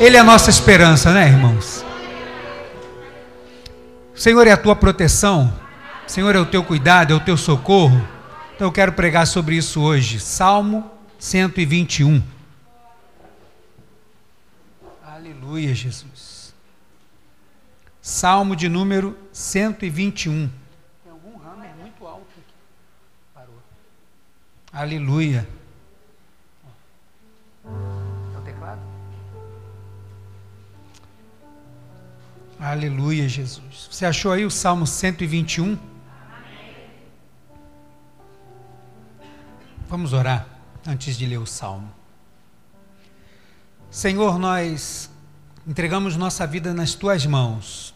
Ele é a nossa esperança, né, irmãos? O Senhor é a tua proteção, o Senhor é o teu cuidado, é o teu socorro. Então eu quero pregar sobre isso hoje. Salmo 121. Aleluia, Jesus. Salmo de número 121. Tem algum hammer muito alto aqui. Parou. Aleluia. Aleluia, Jesus. Você achou aí o Salmo 121? Vamos orar antes de ler o salmo. Senhor, nós entregamos nossa vida nas tuas mãos.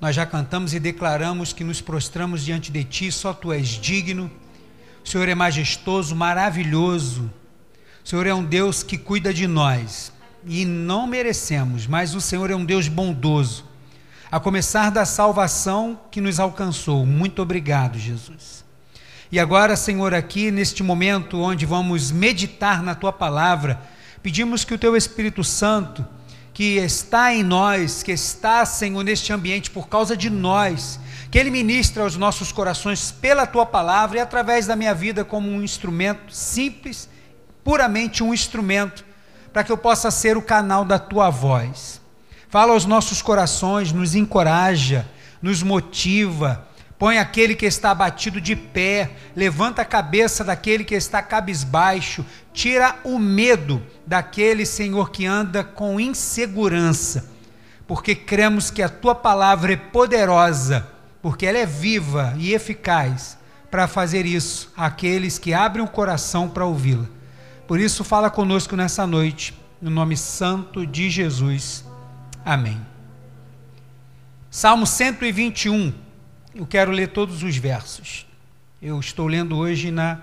Nós já cantamos e declaramos que nos prostramos diante de ti, só tu és digno. O Senhor é majestoso, maravilhoso. O Senhor é um Deus que cuida de nós e não merecemos, mas o Senhor é um Deus bondoso. A começar da salvação que nos alcançou. Muito obrigado, Jesus. E agora, Senhor, aqui neste momento onde vamos meditar na tua palavra, pedimos que o teu Espírito Santo, que está em nós, que está, Senhor, neste ambiente por causa de nós, que ele ministre aos nossos corações pela tua palavra e através da minha vida como um instrumento simples, puramente um instrumento, para que eu possa ser o canal da tua voz. Fala aos nossos corações, nos encoraja, nos motiva, Põe aquele que está abatido de pé, levanta a cabeça daquele que está cabisbaixo, tira o medo daquele, Senhor, que anda com insegurança, porque cremos que a tua palavra é poderosa, porque ela é viva e eficaz para fazer isso àqueles que abrem o coração para ouvi-la. Por isso, fala conosco nessa noite, no nome santo de Jesus. Amém. Salmo 121 eu quero ler todos os versos. Eu estou lendo hoje na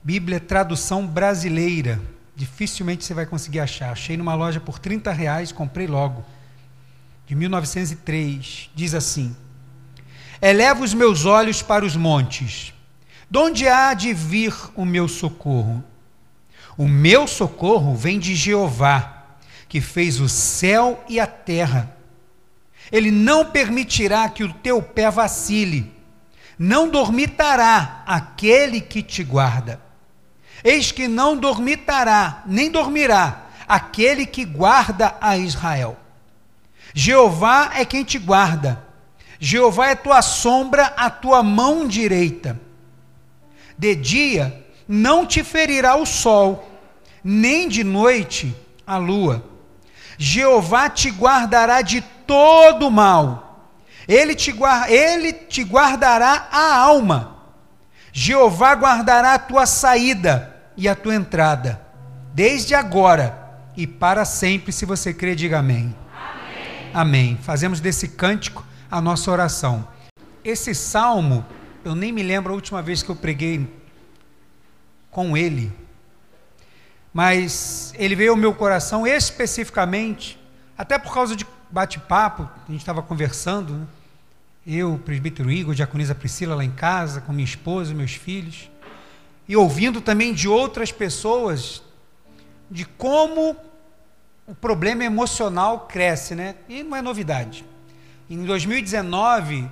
Bíblia Tradução Brasileira. Dificilmente você vai conseguir achar. Achei numa loja por 30 reais, comprei logo. De 1903. Diz assim: Eleva os meus olhos para os montes. De onde há de vir o meu socorro? O meu socorro vem de Jeová, que fez o céu e a terra. Ele não permitirá que o teu pé vacile, não dormitará aquele que te guarda. Eis que não dormitará, nem dormirá aquele que guarda a Israel. Jeová é quem te guarda, Jeová é tua sombra, a tua mão direita. De dia não te ferirá o sol, nem de noite a lua. Jeová te guardará de todo mal. Ele te, ele te guardará a alma. Jeová guardará a tua saída e a tua entrada, desde agora e para sempre. Se você crê, diga amém. Amém. amém. Fazemos desse cântico a nossa oração. Esse salmo, eu nem me lembro a última vez que eu preguei com ele, mas ele veio ao meu coração especificamente, até por causa de bate-papo, a gente estava conversando, né? eu, presbítero Igor, diaconisa Priscila lá em casa, com minha esposa, meus filhos, e ouvindo também de outras pessoas de como o problema emocional cresce, né? E não é novidade. Em 2019,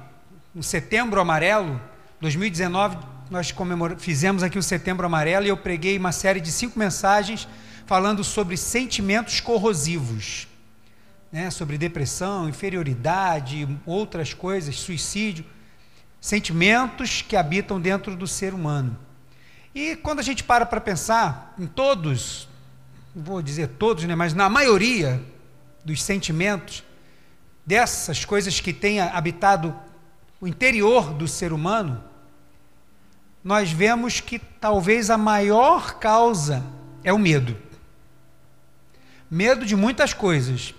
no Setembro Amarelo, 2019, nós fizemos aqui o Setembro Amarelo e eu preguei uma série de cinco mensagens falando sobre sentimentos corrosivos né, sobre depressão, inferioridade, outras coisas, suicídio, sentimentos que habitam dentro do ser humano. E quando a gente para para pensar em todos, vou dizer todos, né, mas na maioria dos sentimentos, dessas coisas que têm habitado o interior do ser humano, nós vemos que talvez a maior causa é o medo. Medo de muitas coisas,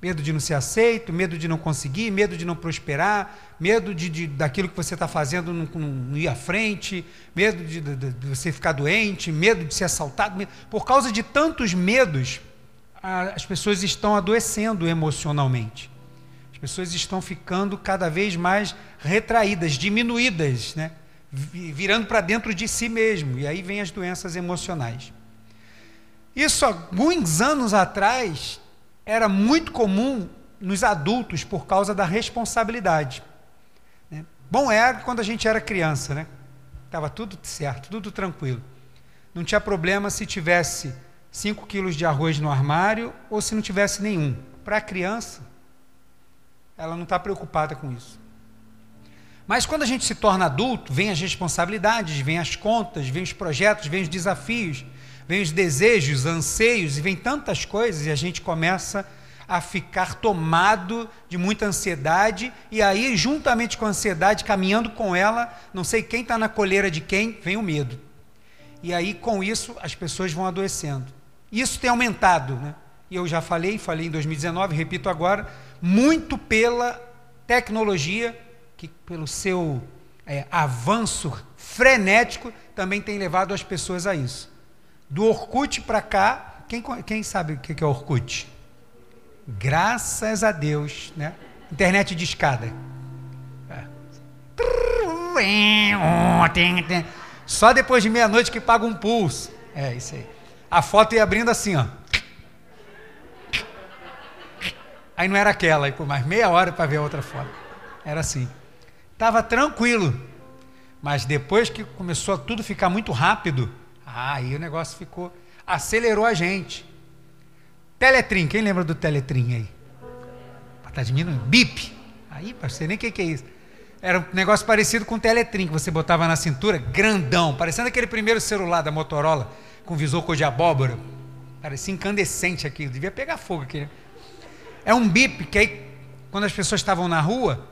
Medo de não ser aceito, medo de não conseguir, medo de não prosperar, medo de, de daquilo que você está fazendo não, não, ir à frente, medo de, de, de, você ficar doente, medo de ser assaltado. Medo. Por causa de tantos medos, a, as pessoas estão adoecendo emocionalmente. As pessoas estão ficando cada vez mais retraídas, diminuídas, né? Virando para dentro de si mesmo. E aí vem as doenças emocionais. Isso alguns anos atrás era muito comum nos adultos por causa da responsabilidade. Né? Bom era quando a gente era criança, né? Estava tudo certo, tudo tranquilo. Não tinha problema se tivesse 5 quilos de arroz no armário ou se não tivesse nenhum. Para a criança, ela não está preocupada com isso. Mas quando a gente se torna adulto, vem as responsabilidades, vem as contas, vem os projetos, vem os desafios, vem os desejos, anseios e vem tantas coisas e a gente começa a ficar tomado de muita ansiedade e aí juntamente com a ansiedade, caminhando com ela, não sei quem está na coleira de quem, vem o medo. E aí com isso as pessoas vão adoecendo. Isso tem aumentado, né? E eu já falei, falei em 2019, repito agora, muito pela tecnologia, que pelo seu é, avanço frenético também tem levado as pessoas a isso. Do Orkut para cá, quem, quem sabe o que é Orkut? Graças a Deus, né? Internet de escada. É. Só depois de meia-noite que paga um pulso. É isso aí. A foto ia abrindo assim, ó. Aí não era aquela, aí por mais meia hora para ver a outra foto. Era assim. Tava tranquilo. Mas depois que começou a tudo ficar muito rápido, aí o negócio ficou. Acelerou a gente. Teletrim, quem lembra do Teletrim aí? Tá diminuindo? Bip. Aí, parceiro, nem o que, que é isso. Era um negócio parecido com o Teletrim, que você botava na cintura, grandão, parecendo aquele primeiro celular da Motorola, com visor cor de abóbora. Parecia incandescente aquilo, devia pegar fogo aqui. É um bip que aí, quando as pessoas estavam na rua,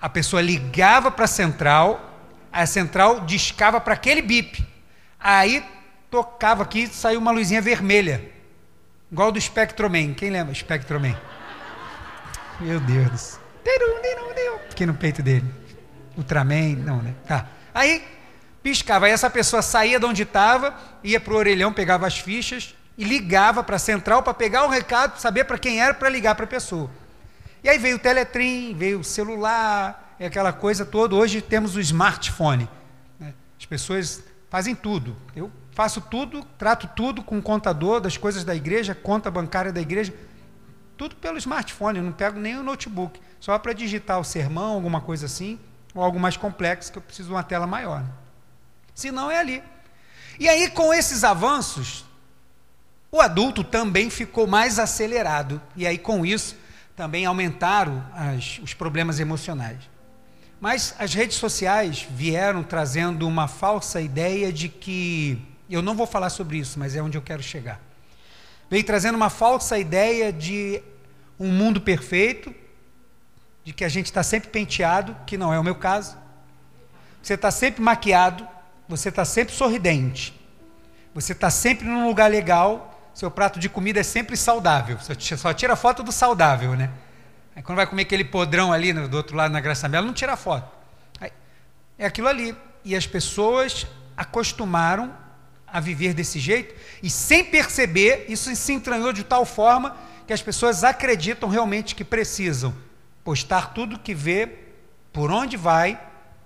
a pessoa ligava para a central, a central discava para aquele bip. Aí tocava aqui, saiu uma luzinha vermelha, igual do Spectroman. Quem lembra Spectroman? Meu Deus. Aqui no peito dele. Ultraman, não, né? Tá. Aí piscava. Aí essa pessoa saía de onde estava, ia para o orelhão, pegava as fichas e ligava para a central para pegar o recado, saber para quem era, para ligar para a pessoa. E aí veio o Teletrim, veio o celular, aquela coisa toda. Hoje temos o smartphone. Né? As pessoas fazem tudo. Eu faço tudo, trato tudo com o contador das coisas da igreja, conta bancária da igreja, tudo pelo smartphone. Eu não pego nem o notebook, só para digitar o sermão, alguma coisa assim, ou algo mais complexo que eu preciso de uma tela maior. Né? Se não, é ali. E aí, com esses avanços, o adulto também ficou mais acelerado. E aí, com isso, também aumentaram as, os problemas emocionais. Mas as redes sociais vieram trazendo uma falsa ideia de que. Eu não vou falar sobre isso, mas é onde eu quero chegar. Veio trazendo uma falsa ideia de um mundo perfeito, de que a gente está sempre penteado, que não é o meu caso. Você está sempre maquiado, você está sempre sorridente, você está sempre num lugar legal, seu prato de comida é sempre saudável, só tira foto do saudável, né? Aí quando vai comer aquele podrão ali do outro lado na Graça Mela, não tira foto. Aí, é aquilo ali. E as pessoas acostumaram a viver desse jeito e sem perceber, isso se entranhou de tal forma que as pessoas acreditam realmente que precisam postar tudo que vê, por onde vai,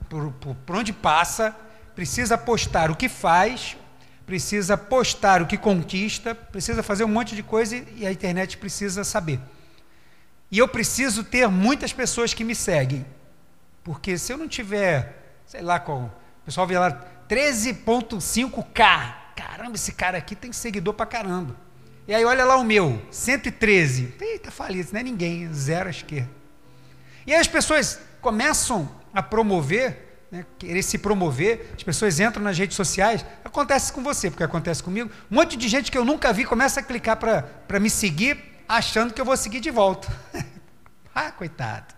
por, por, por onde passa, precisa postar o que faz, precisa postar o que conquista, precisa fazer um monte de coisa e a internet precisa saber. E eu preciso ter muitas pessoas que me seguem. Porque se eu não tiver, sei lá qual, o pessoal vê lá 13.5k. Caramba, esse cara aqui tem seguidor pra caramba. E aí olha lá o meu, 113. Eita, falido, não é ninguém, zero à esquerda. E aí as pessoas começam a promover né, querer se promover, as pessoas entram nas redes sociais, acontece com você, porque acontece comigo. Um monte de gente que eu nunca vi começa a clicar para me seguir, achando que eu vou seguir de volta. ah, coitado.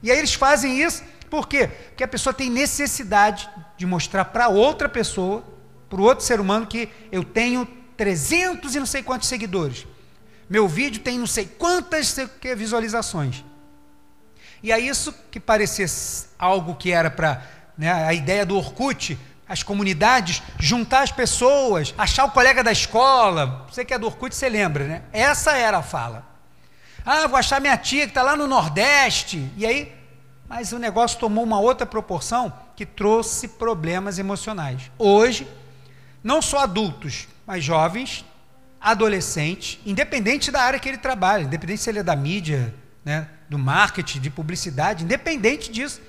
E aí eles fazem isso, por quê? Porque a pessoa tem necessidade de mostrar para outra pessoa, para o outro ser humano, que eu tenho 300 e não sei quantos seguidores. Meu vídeo tem não sei quantas visualizações. E é isso que parecia algo que era para né, a ideia do Orkut, as comunidades, juntar as pessoas, achar o colega da escola. Você que é do Orkut, você lembra, né? Essa era a fala. Ah, vou achar minha tia que está lá no Nordeste. E aí, mas o negócio tomou uma outra proporção que trouxe problemas emocionais. Hoje, não só adultos, mas jovens, adolescente, independente da área que ele trabalha, independente se ele é da mídia, né, do marketing, de publicidade, independente disso,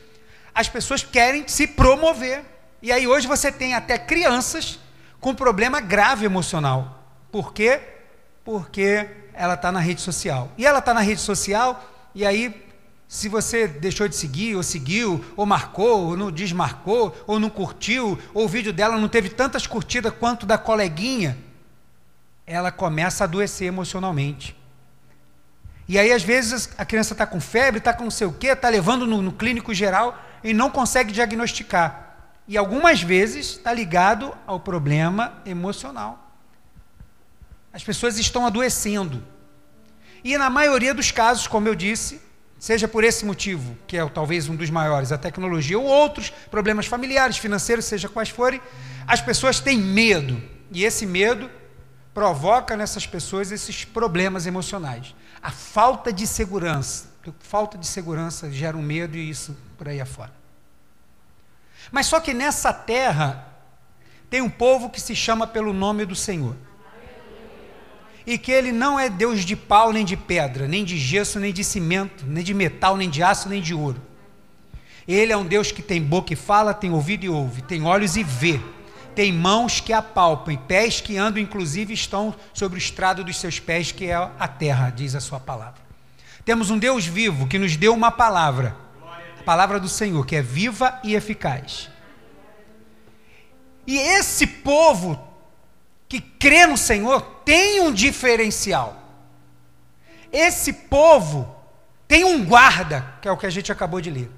as pessoas querem se promover. E aí hoje você tem até crianças com problema grave emocional. Por quê? Porque ela está na rede social. E ela está na rede social, e aí, se você deixou de seguir, ou seguiu, ou marcou, ou não desmarcou, ou não curtiu, ou o vídeo dela não teve tantas curtidas quanto da coleguinha, ela começa a adoecer emocionalmente. E aí, às vezes, a criança está com febre, está com não sei o quê, está levando no, no, clínico geral e não consegue diagnosticar. E algumas vezes está ligado ao problema emocional. As pessoas estão adoecendo. E na maioria dos casos, como eu disse, seja por esse motivo, que é talvez um dos maiores, a tecnologia, ou outros problemas familiares, financeiros, seja quais forem, as pessoas têm medo. E esse medo provoca nessas pessoas esses problemas emocionais. A falta de segurança. Falta de segurança gera um medo e isso por aí afora. Mas só que nessa terra tem um povo que se chama pelo nome do Senhor. E que ele não é Deus de pau nem de pedra, nem de gesso, nem de cimento, nem de metal, nem de aço, nem de ouro. Ele é um Deus que tem boca e fala, tem ouvido e ouve, tem olhos e vê tem mãos que apalpam, pés que andam, inclusive estão sobre o estrado dos seus pés, que é a terra, diz a sua palavra. Temos um Deus vivo que nos deu uma palavra, a palavra do Senhor, que é viva e eficaz. E esse povo que crê no Senhor tem um diferencial. Esse povo tem um guarda, que é o que a gente acabou de ler.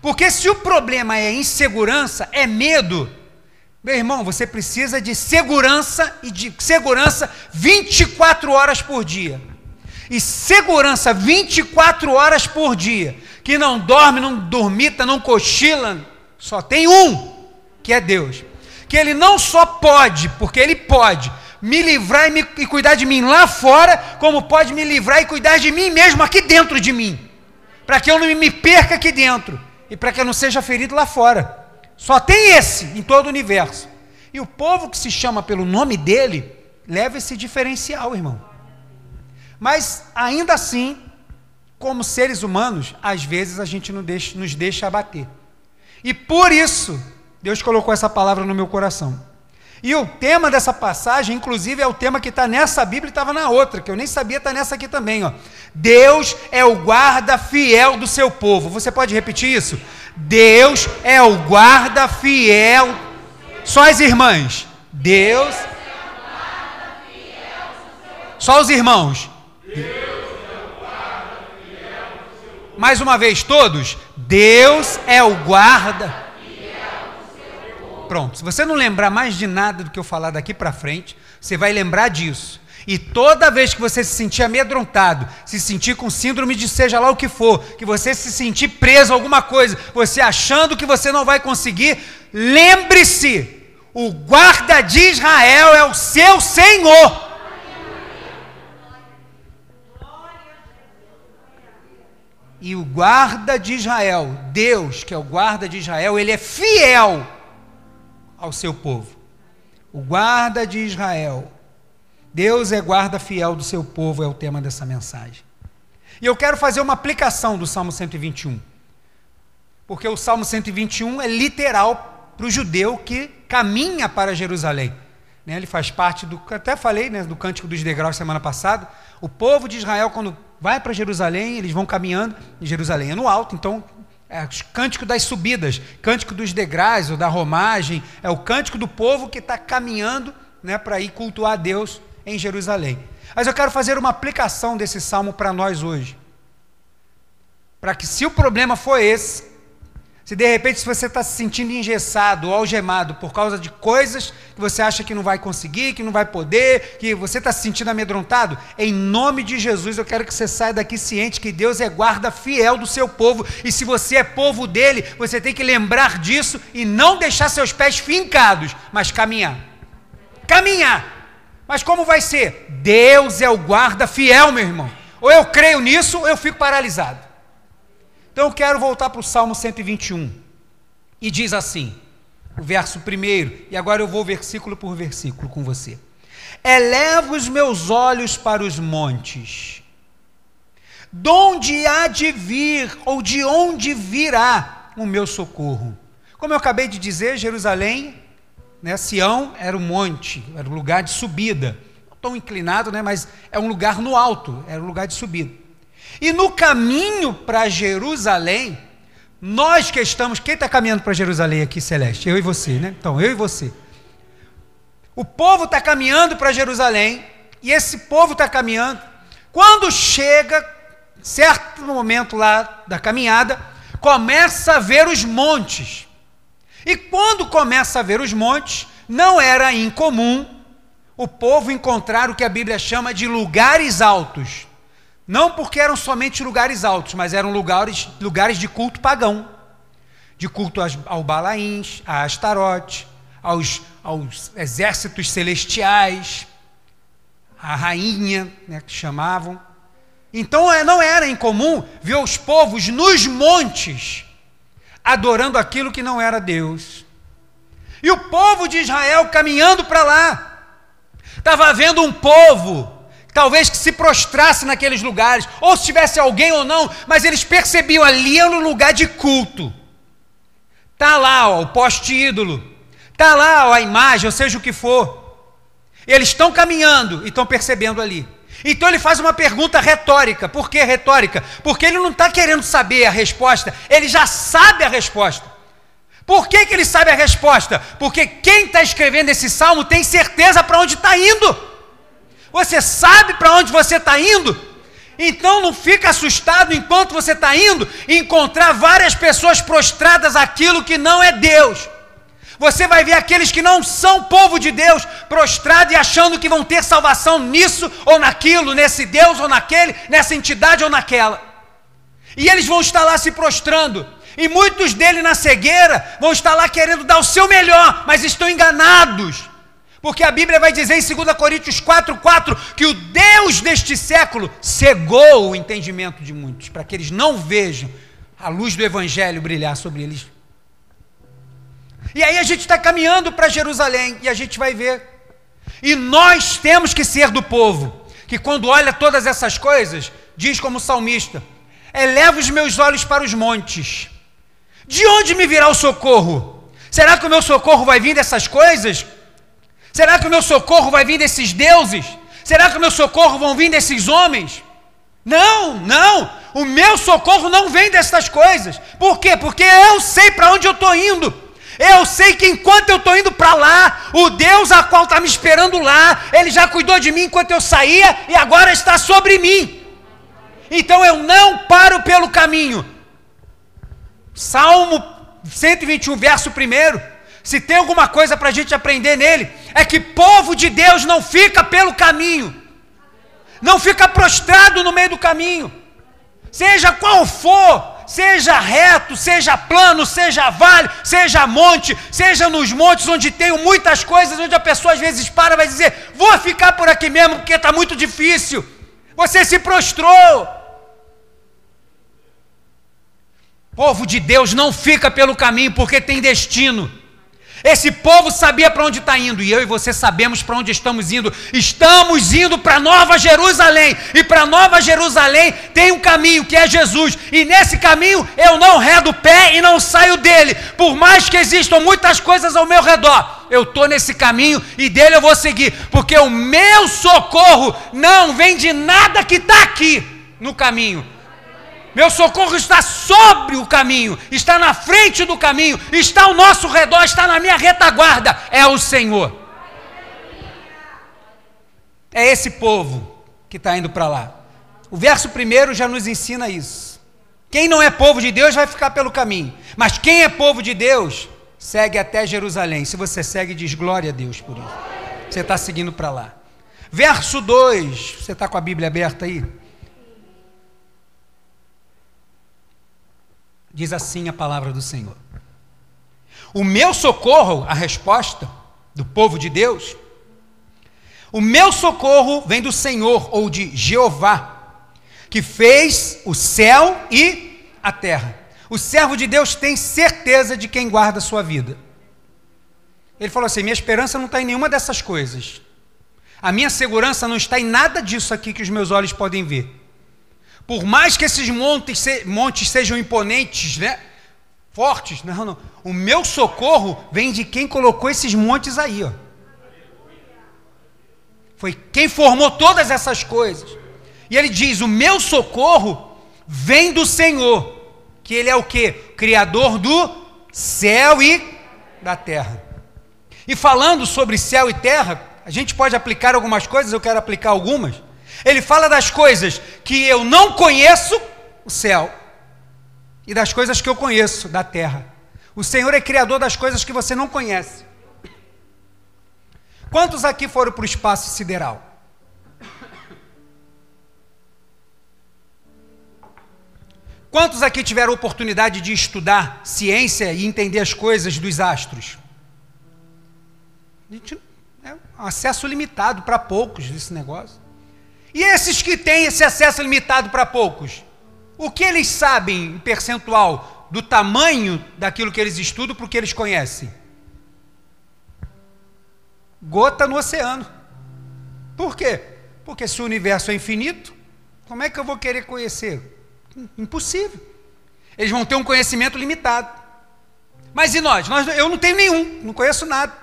Porque se o problema é insegurança, é medo, meu irmão, você precisa de segurança e de segurança 24 horas por dia. E segurança 24 horas por dia, que não dorme, não dormita, não cochila, só tem um, que é Deus. Que ele não só pode, porque ele pode me livrar e, me, e cuidar de mim lá fora, como pode me livrar e cuidar de mim mesmo aqui dentro de mim. Para que eu não me perca aqui dentro e para que eu não seja ferido lá fora. Só tem esse em todo o universo. E o povo que se chama pelo nome dele leva esse diferencial, irmão. Mas ainda assim, como seres humanos, às vezes a gente não deixa, nos deixa abater. E por isso, Deus colocou essa palavra no meu coração. E o tema dessa passagem, inclusive, é o tema que está nessa Bíblia e estava na outra, que eu nem sabia estar tá nessa aqui também. Ó. Deus é o guarda fiel do seu povo. Você pode repetir isso? Deus é o guarda fiel. Só as irmãs. Deus. Só os irmãos. Mais uma vez, todos. Deus é o guarda. Pronto. Se você não lembrar mais de nada do que eu falar daqui para frente, você vai lembrar disso. E toda vez que você se sentir amedrontado, se sentir com síndrome de seja lá o que for, que você se sentir preso a alguma coisa, você achando que você não vai conseguir, lembre-se: o guarda de Israel é o seu Senhor. E o guarda de Israel, Deus, que é o guarda de Israel, ele é fiel ao seu povo. O guarda de Israel Deus é guarda fiel do seu povo, é o tema dessa mensagem. E eu quero fazer uma aplicação do Salmo 121. Porque o Salmo 121 é literal para o judeu que caminha para Jerusalém. Né, ele faz parte do, até falei né, do Cântico dos Degraus semana passada. O povo de Israel, quando vai para Jerusalém, eles vão caminhando, e Jerusalém é no alto, então é o cântico das subidas, cântico dos degraus, ou da romagem, é o cântico do povo que está caminhando né, para ir cultuar a Deus em Jerusalém. Mas eu quero fazer uma aplicação desse salmo para nós hoje. Para que, se o problema for esse, se de repente se você está se sentindo engessado ou algemado por causa de coisas que você acha que não vai conseguir, que não vai poder, que você está se sentindo amedrontado, em nome de Jesus eu quero que você saia daqui ciente que Deus é guarda fiel do seu povo. E se você é povo dele, você tem que lembrar disso e não deixar seus pés fincados, mas caminhar. Caminhar mas como vai ser? Deus é o guarda fiel, meu irmão. Ou eu creio nisso, ou eu fico paralisado. Então eu quero voltar para o Salmo 121. E diz assim, o verso primeiro, e agora eu vou versículo por versículo com você. Eleva os meus olhos para os montes. De onde há de vir, ou de onde virá o meu socorro? Como eu acabei de dizer, Jerusalém, né, Sião era um monte, era um lugar de subida. Não tão inclinado, né, mas é um lugar no alto, era um lugar de subida. E no caminho para Jerusalém, nós que estamos, quem está caminhando para Jerusalém aqui, Celeste? Eu e você, né? Então, eu e você. O povo está caminhando para Jerusalém, e esse povo está caminhando. Quando chega, certo momento lá da caminhada, começa a ver os montes. E quando começa a ver os montes, não era incomum o povo encontrar o que a Bíblia chama de lugares altos. Não porque eram somente lugares altos, mas eram lugares, lugares de culto pagão. De culto ao Balaíns, a Astarote, aos, aos exércitos celestiais, a rainha, né, que chamavam. Então é, não era incomum ver os povos nos montes adorando aquilo que não era Deus. E o povo de Israel caminhando para lá. Estava vendo um povo talvez que se prostrasse naqueles lugares, ou se tivesse alguém ou não, mas eles percebiam ali era um lugar de culto. Tá lá ó, o poste ídolo, tá lá ó, a imagem, ou seja o que for. Eles estão caminhando e estão percebendo ali. Então ele faz uma pergunta retórica. Por que retórica? Porque ele não está querendo saber a resposta, ele já sabe a resposta. Por que, que ele sabe a resposta? Porque quem está escrevendo esse salmo tem certeza para onde está indo. Você sabe para onde você está indo? Então não fica assustado enquanto você está indo encontrar várias pessoas prostradas aquilo que não é Deus. Você vai ver aqueles que não são povo de Deus prostrado e achando que vão ter salvação nisso ou naquilo, nesse Deus ou naquele, nessa entidade ou naquela. E eles vão estar lá se prostrando. E muitos deles na cegueira vão estar lá querendo dar o seu melhor, mas estão enganados. Porque a Bíblia vai dizer em 2 Coríntios 4,4 que o Deus deste século cegou o entendimento de muitos, para que eles não vejam a luz do Evangelho brilhar sobre eles. E aí a gente está caminhando para Jerusalém e a gente vai ver. E nós temos que ser do povo, que quando olha todas essas coisas, diz como salmista: eleva os meus olhos para os montes. De onde me virá o socorro? Será que o meu socorro vai vir dessas coisas? Será que o meu socorro vai vir desses deuses? Será que o meu socorro vão vir desses homens? Não, não. O meu socorro não vem dessas coisas. Por quê? Porque eu sei para onde eu estou indo. Eu sei que enquanto eu estou indo para lá, o Deus a qual está me esperando lá, Ele já cuidou de mim enquanto eu saía e agora está sobre mim. Então eu não paro pelo caminho. Salmo 121, verso 1. Se tem alguma coisa para a gente aprender nele, é que povo de Deus não fica pelo caminho, não fica prostrado no meio do caminho, seja qual for, seja reto, seja plano, seja vale, seja monte, seja nos montes onde tem muitas coisas, onde a pessoa às vezes para e vai dizer: Vou ficar por aqui mesmo porque está muito difícil. Você se prostrou. Povo de Deus não fica pelo caminho porque tem destino. Esse povo sabia para onde está indo, e eu e você sabemos para onde estamos indo. Estamos indo para Nova Jerusalém, e para Nova Jerusalém tem um caminho que é Jesus, e nesse caminho eu não redo o pé e não saio dele, por mais que existam muitas coisas ao meu redor. Eu estou nesse caminho e dele eu vou seguir, porque o meu socorro não vem de nada que está aqui no caminho, meu socorro está sobre o caminho, está na frente do caminho, está ao nosso redor, está na minha retaguarda. É o Senhor. É esse povo que está indo para lá. O verso primeiro já nos ensina isso. Quem não é povo de Deus vai ficar pelo caminho, mas quem é povo de Deus segue até Jerusalém. Se você segue, diz glória a Deus por isso. Você está seguindo para lá. Verso 2, você está com a Bíblia aberta aí? Diz assim a palavra do Senhor. O meu socorro, a resposta do povo de Deus, o meu socorro vem do Senhor ou de Jeová, que fez o céu e a terra. O servo de Deus tem certeza de quem guarda a sua vida. Ele falou assim: minha esperança não está em nenhuma dessas coisas. A minha segurança não está em nada disso aqui que os meus olhos podem ver. Por mais que esses montes, montes sejam imponentes, né? Fortes, não, não. O meu socorro vem de quem colocou esses montes aí, ó. Foi quem formou todas essas coisas. E ele diz: "O meu socorro vem do Senhor, que ele é o que? Criador do céu e da terra." E falando sobre céu e terra, a gente pode aplicar algumas coisas, eu quero aplicar algumas. Ele fala das coisas que eu não conheço, o céu, e das coisas que eu conheço, da terra. O Senhor é criador das coisas que você não conhece. Quantos aqui foram para o espaço sideral? Quantos aqui tiveram oportunidade de estudar ciência e entender as coisas dos astros? A gente, é um acesso limitado para poucos desse negócio. E esses que têm esse acesso limitado para poucos, o que eles sabem em percentual do tamanho daquilo que eles estudam para o que eles conhecem? Gota no oceano. Por quê? Porque se o universo é infinito, como é que eu vou querer conhecer? Impossível. Eles vão ter um conhecimento limitado. Mas e nós? nós eu não tenho nenhum, não conheço nada.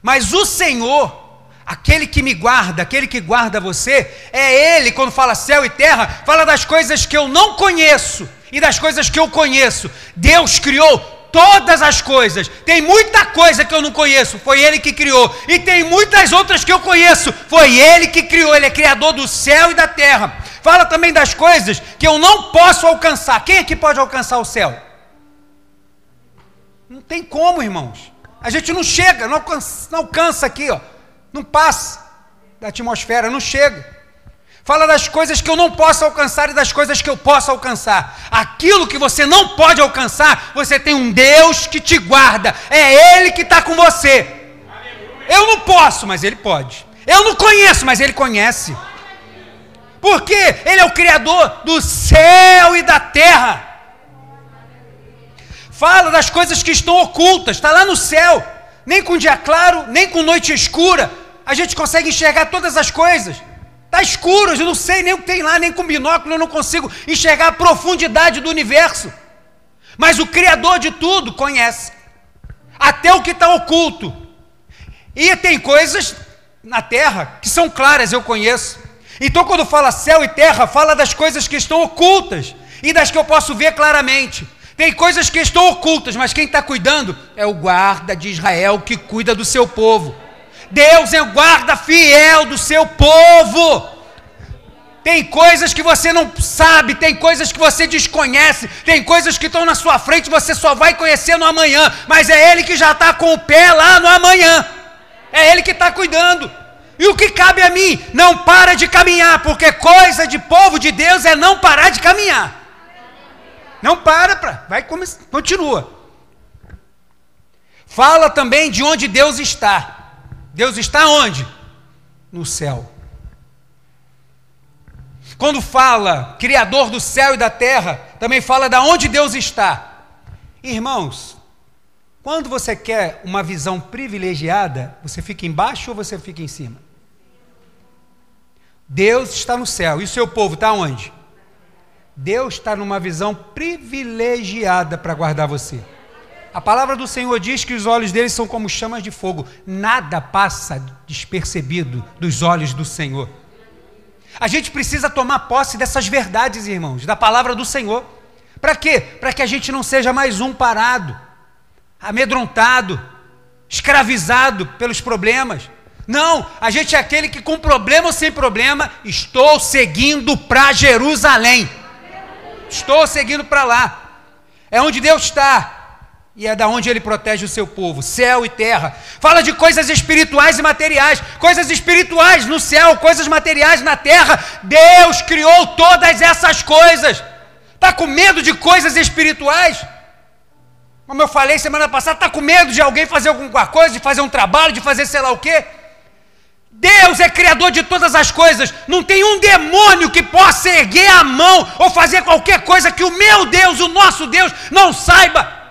Mas o Senhor Aquele que me guarda, aquele que guarda você, é Ele, quando fala céu e terra, fala das coisas que eu não conheço e das coisas que eu conheço. Deus criou todas as coisas. Tem muita coisa que eu não conheço, foi Ele que criou. E tem muitas outras que eu conheço, foi Ele que criou. Ele é criador do céu e da terra. Fala também das coisas que eu não posso alcançar. Quem aqui pode alcançar o céu? Não tem como, irmãos. A gente não chega, não alcança, não alcança aqui, ó não passa da atmosfera, não chega. Fala das coisas que eu não posso alcançar e das coisas que eu posso alcançar. Aquilo que você não pode alcançar, você tem um Deus que te guarda. É Ele que está com você. Eu não posso, mas Ele pode. Eu não conheço, mas Ele conhece. Porque Ele é o Criador do céu e da terra. Fala das coisas que estão ocultas, está lá no céu. Nem com dia claro, nem com noite escura a gente consegue enxergar todas as coisas. Está escuro, eu não sei nem o que tem lá, nem com binóculo eu não consigo enxergar a profundidade do universo. Mas o Criador de tudo conhece, até o que está oculto. E tem coisas na terra que são claras, eu conheço. Então, quando fala céu e terra, fala das coisas que estão ocultas e das que eu posso ver claramente. Tem coisas que estão ocultas, mas quem está cuidando é o guarda de Israel que cuida do seu povo. Deus é o guarda fiel do seu povo. Tem coisas que você não sabe, tem coisas que você desconhece, tem coisas que estão na sua frente, você só vai conhecer no amanhã, mas é Ele que já está com o pé lá no amanhã, é Ele que está cuidando. E o que cabe a mim? Não para de caminhar, porque coisa de povo de Deus é não parar de caminhar. Não para, pra, vai continua. Fala também de onde Deus está. Deus está onde? No céu. Quando fala Criador do céu e da terra, também fala da onde Deus está. Irmãos, quando você quer uma visão privilegiada, você fica embaixo ou você fica em cima? Deus está no céu. E o seu povo está onde? Deus está numa visão privilegiada para guardar você. A palavra do Senhor diz que os olhos deles são como chamas de fogo, nada passa despercebido dos olhos do Senhor. A gente precisa tomar posse dessas verdades, irmãos, da palavra do Senhor. Para quê? Para que a gente não seja mais um parado, amedrontado, escravizado pelos problemas. Não, a gente é aquele que, com problema ou sem problema, estou seguindo para Jerusalém. Estou seguindo para lá. É onde Deus está. E é da onde ele protege o seu povo, céu e terra. Fala de coisas espirituais e materiais, coisas espirituais no céu, coisas materiais na terra. Deus criou todas essas coisas. Está com medo de coisas espirituais? Como eu falei semana passada, está com medo de alguém fazer alguma coisa, de fazer um trabalho, de fazer sei lá o quê? Deus é criador de todas as coisas. Não tem um demônio que possa erguer a mão ou fazer qualquer coisa que o meu Deus, o nosso Deus, não saiba.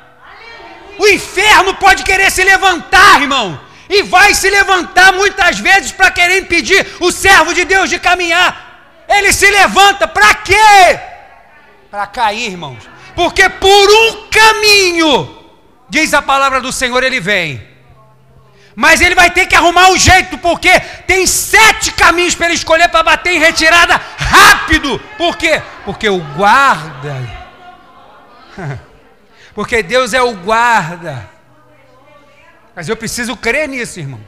O inferno pode querer se levantar, irmão, E vai se levantar muitas vezes para querer impedir o servo de Deus de caminhar. Ele se levanta para quê? Para cair, irmãos. Porque por um caminho, diz a palavra do Senhor, ele vem. Mas ele vai ter que arrumar um jeito, porque tem sete caminhos para ele escolher para bater em retirada rápido. Por quê? Porque o guarda. Porque Deus é o guarda. Mas eu preciso crer nisso, irmão.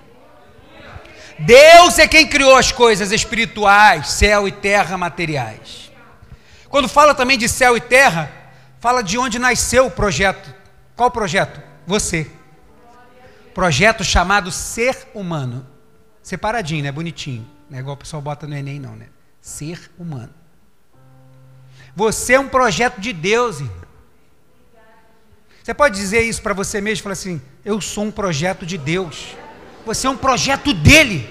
Deus é quem criou as coisas espirituais, céu e terra materiais. Quando fala também de céu e terra, fala de onde nasceu o projeto. Qual projeto? Você projeto chamado Ser Humano. Separadinho, né? Bonitinho. Não é igual o pessoal bota no Enem, não, né? Ser humano. Você é um projeto de Deus, irmão. Você pode dizer isso para você mesmo, falar assim: eu sou um projeto de Deus. Você é um projeto dele.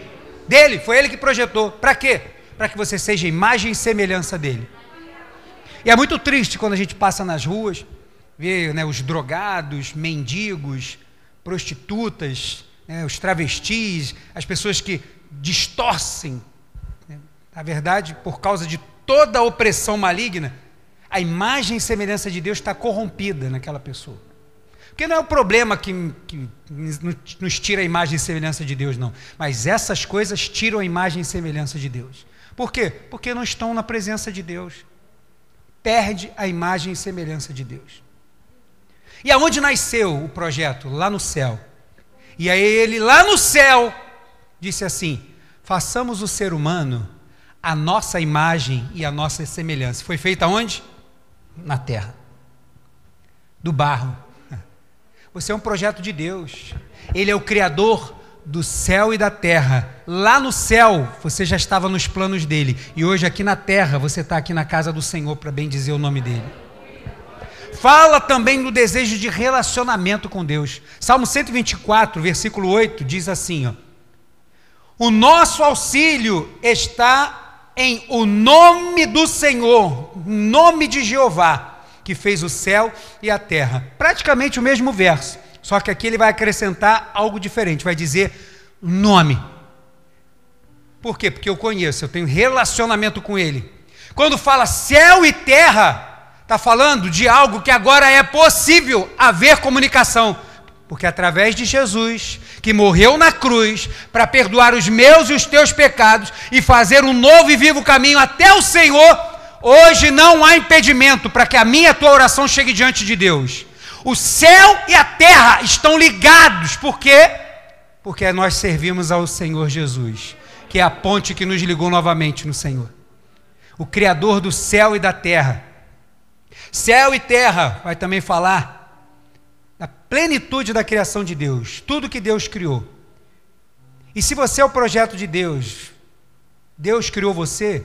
Dele, foi ele que projetou. Para quê? Para que você seja imagem e semelhança dele. E é muito triste quando a gente passa nas ruas, vê né, os drogados, mendigos, prostitutas, né, os travestis, as pessoas que distorcem. Né, na verdade, por causa de toda a opressão maligna, a imagem e semelhança de Deus está corrompida naquela pessoa. Porque não é o problema que, que, nos tira a imagem e semelhança de Deus, não. Mas essas coisas tiram a imagem e semelhança de Deus. Por quê? Porque não estão na presença de Deus. Perde a imagem e semelhança de Deus. E aonde nasceu o projeto? Lá no céu. E aí ele lá no céu disse assim: façamos o ser humano a nossa imagem e a nossa semelhança. Foi feita onde? Na terra. Do barro. Você é um projeto de Deus. Ele é o criador do céu e da terra. Lá no céu, você já estava nos planos dele. E hoje, aqui na terra, você está aqui na casa do Senhor para bem dizer o nome dele fala também do desejo de relacionamento com Deus. Salmo 124, versículo 8 diz assim: ó, O nosso auxílio está em o nome do Senhor, nome de Jeová, que fez o céu e a terra. Praticamente o mesmo verso, só que aqui ele vai acrescentar algo diferente, vai dizer nome. Por quê? Porque eu conheço, eu tenho relacionamento com ele. Quando fala céu e terra, Está falando de algo que agora é possível haver comunicação. Porque através de Jesus, que morreu na cruz para perdoar os meus e os teus pecados e fazer um novo e vivo caminho até o Senhor, hoje não há impedimento para que a minha e a tua oração chegue diante de Deus. O céu e a terra estão ligados, por quê? Porque nós servimos ao Senhor Jesus, que é a ponte que nos ligou novamente no Senhor. O Criador do céu e da terra Céu e terra vai também falar da plenitude da criação de Deus, tudo que Deus criou. E se você é o projeto de Deus, Deus criou você,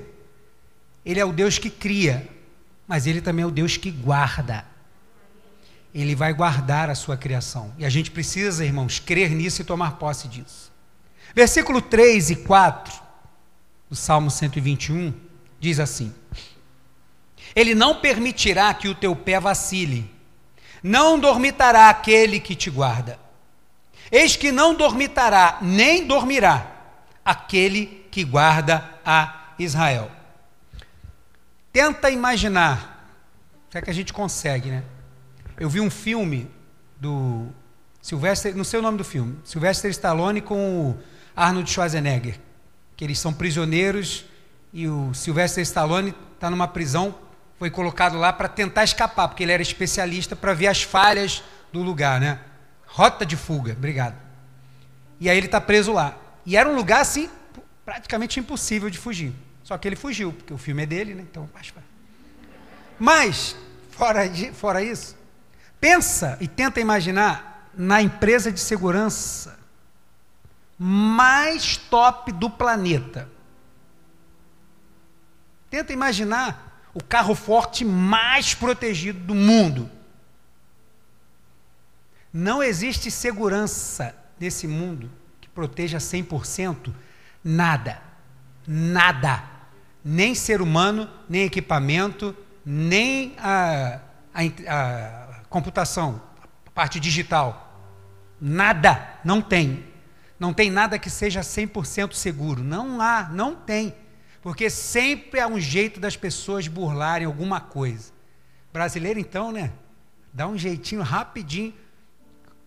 Ele é o Deus que cria, mas Ele também é o Deus que guarda. Ele vai guardar a sua criação. E a gente precisa, irmãos, crer nisso e tomar posse disso. Versículo 3 e 4 do Salmo 121 diz assim: ele não permitirá que o teu pé vacile. Não dormitará aquele que te guarda. Eis que não dormitará, nem dormirá aquele que guarda a Israel. Tenta imaginar, será que a gente consegue, né? Eu vi um filme do Sylvester, não sei o nome do filme, Sylvester Stallone com o Arnold Schwarzenegger, que eles são prisioneiros e o Sylvester Stallone está numa prisão foi colocado lá para tentar escapar, porque ele era especialista para ver as falhas do lugar, né? Rota de fuga, obrigado. E aí ele está preso lá. E era um lugar assim, praticamente impossível de fugir. Só que ele fugiu, porque o filme é dele, né? Então, mas, fora, de, fora isso, pensa e tenta imaginar na empresa de segurança mais top do planeta. Tenta imaginar o carro forte mais protegido do mundo. Não existe segurança nesse mundo que proteja 100% nada. Nada. Nem ser humano, nem equipamento, nem a, a, a computação, a parte digital. Nada. Não tem. Não tem nada que seja 100% seguro. Não há, não tem. Porque sempre há um jeito das pessoas burlarem alguma coisa. Brasileiro, então, né? Dá um jeitinho rapidinho.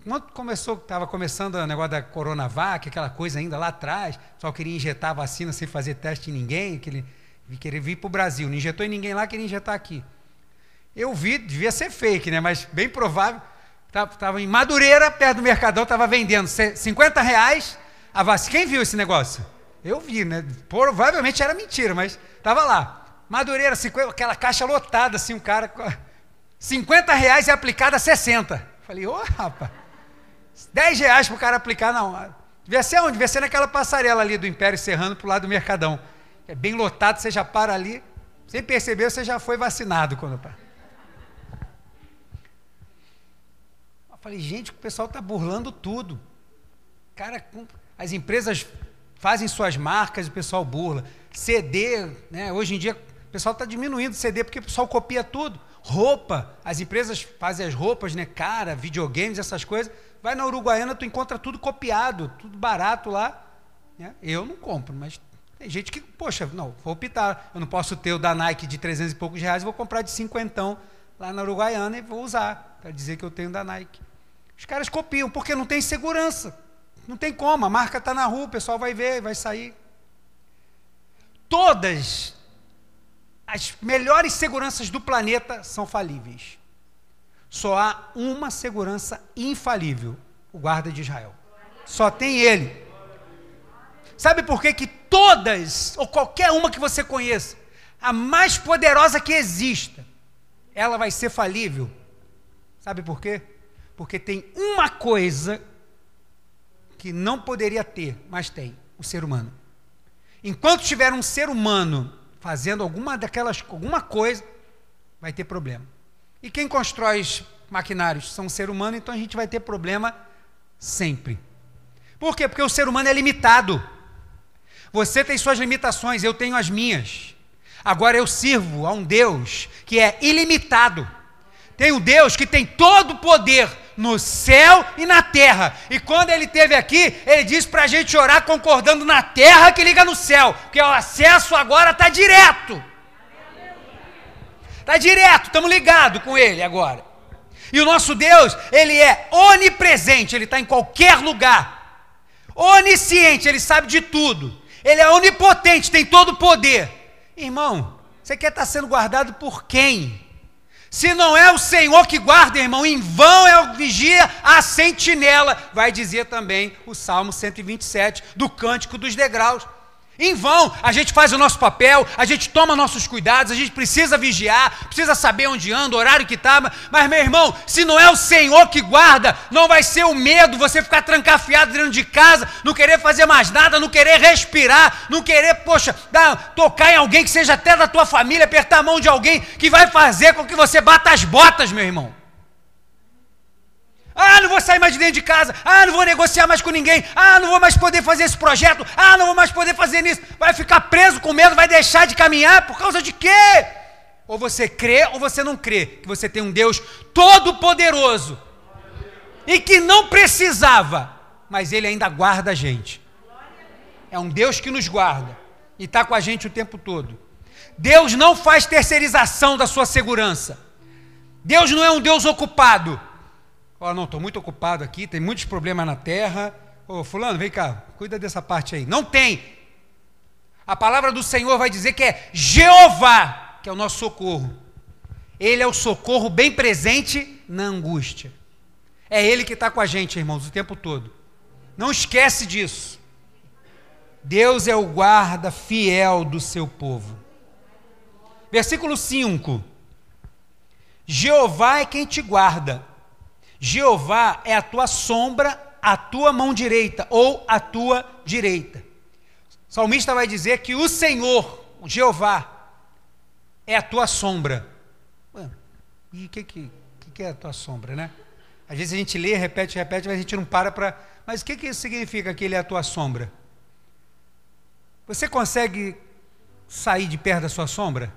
Quando começou, estava começando o negócio da Coronavac, aquela coisa ainda lá atrás, só queria injetar vacina sem fazer teste em ninguém, aquele, queria vir para o Brasil. Não injetou em ninguém lá, queria injetar aqui. Eu vi, devia ser fake, né? Mas bem provável. Estava em Madureira, perto do Mercadão, estava vendendo 50 reais a vacina. Quem viu esse negócio? Eu vi, né? Provavelmente era mentira, mas estava lá. Madureira, 50, aquela caixa lotada, assim, um cara. 50 reais e aplicada 60. Falei, ô oh, rapaz, 10 reais para o cara aplicar, não. Devia ser onde? Devia ser naquela passarela ali do Império Serrano para o lado do Mercadão. É bem lotado, você já para ali. Sem perceber, você já foi vacinado quando para. Falei, gente, o pessoal está burlando tudo. Cara, as empresas fazem suas marcas, o pessoal burla. CD, né? hoje em dia o pessoal está diminuindo CD porque o pessoal copia tudo. Roupa, as empresas fazem as roupas, né? Cara, videogames, essas coisas. Vai na Uruguaiana, tu encontra tudo copiado, tudo barato lá. Né? Eu não compro, mas tem gente que, poxa, não, vou optar. Eu não posso ter o da Nike de 300 e poucos reais, vou comprar de cinquentão lá na Uruguaiana e vou usar, para dizer que eu tenho da Nike. Os caras copiam, porque não tem segurança. Não tem como, a marca está na rua, o pessoal vai ver, vai sair. Todas as melhores seguranças do planeta são falíveis. Só há uma segurança infalível: o guarda de Israel. Só tem ele. Sabe por que, que todas, ou qualquer uma que você conheça, a mais poderosa que exista, ela vai ser falível? Sabe por quê? Porque tem uma coisa que não poderia ter, mas tem: o ser humano. Enquanto tiver um ser humano fazendo alguma daquelas alguma coisa, vai ter problema. E quem constrói os maquinários são ser humano, então a gente vai ter problema sempre. Por quê? Porque o ser humano é limitado. Você tem suas limitações, eu tenho as minhas. Agora eu sirvo a um Deus que é ilimitado. Tem um Deus que tem todo o poder no céu e na terra. E quando ele esteve aqui, ele disse para a gente orar concordando na terra que liga no céu, porque o acesso agora está direto. Está direto, estamos ligados com ele agora. E o nosso Deus, ele é onipresente, ele está em qualquer lugar. Onisciente, ele sabe de tudo. Ele é onipotente, tem todo o poder. Irmão, você quer estar sendo guardado por quem? Se não é o Senhor que guarda, irmão, em vão é o vigia a sentinela, vai dizer também o Salmo 127 do Cântico dos Degraus. Em vão, a gente faz o nosso papel, a gente toma nossos cuidados, a gente precisa vigiar, precisa saber onde anda, horário que está, mas meu irmão, se não é o Senhor que guarda, não vai ser o medo, você ficar trancafiado dentro de casa, não querer fazer mais nada, não querer respirar, não querer, poxa, dar, tocar em alguém que seja até da tua família, apertar a mão de alguém que vai fazer com que você bata as botas, meu irmão. Ah, não vou sair mais de dentro de casa. Ah, não vou negociar mais com ninguém. Ah, não vou mais poder fazer esse projeto. Ah, não vou mais poder fazer nisso. Vai ficar preso com medo, vai deixar de caminhar por causa de quê? Ou você crê ou você não crê que você tem um Deus todo-poderoso e que não precisava, mas Ele ainda guarda a gente. É um Deus que nos guarda e está com a gente o tempo todo. Deus não faz terceirização da sua segurança. Deus não é um Deus ocupado. Ó, não, estou muito ocupado aqui, tem muitos problemas na terra. Ô, fulano, vem cá, cuida dessa parte aí. Não tem. A palavra do Senhor vai dizer que é Jeová, que é o nosso socorro. Ele é o socorro bem presente na angústia. É Ele que está com a gente, irmãos, o tempo todo. Não esquece disso. Deus é o guarda fiel do seu povo. Versículo 5: Jeová é quem te guarda Jeová é a tua sombra, a tua mão direita ou a tua direita. O salmista vai dizer que o Senhor, Jeová, é a tua sombra. Ué, e o que, que, que é a tua sombra, né? Às vezes a gente lê, repete, repete, mas a gente não para para. Mas o que, que isso significa que ele é a tua sombra? Você consegue sair de perto da sua sombra?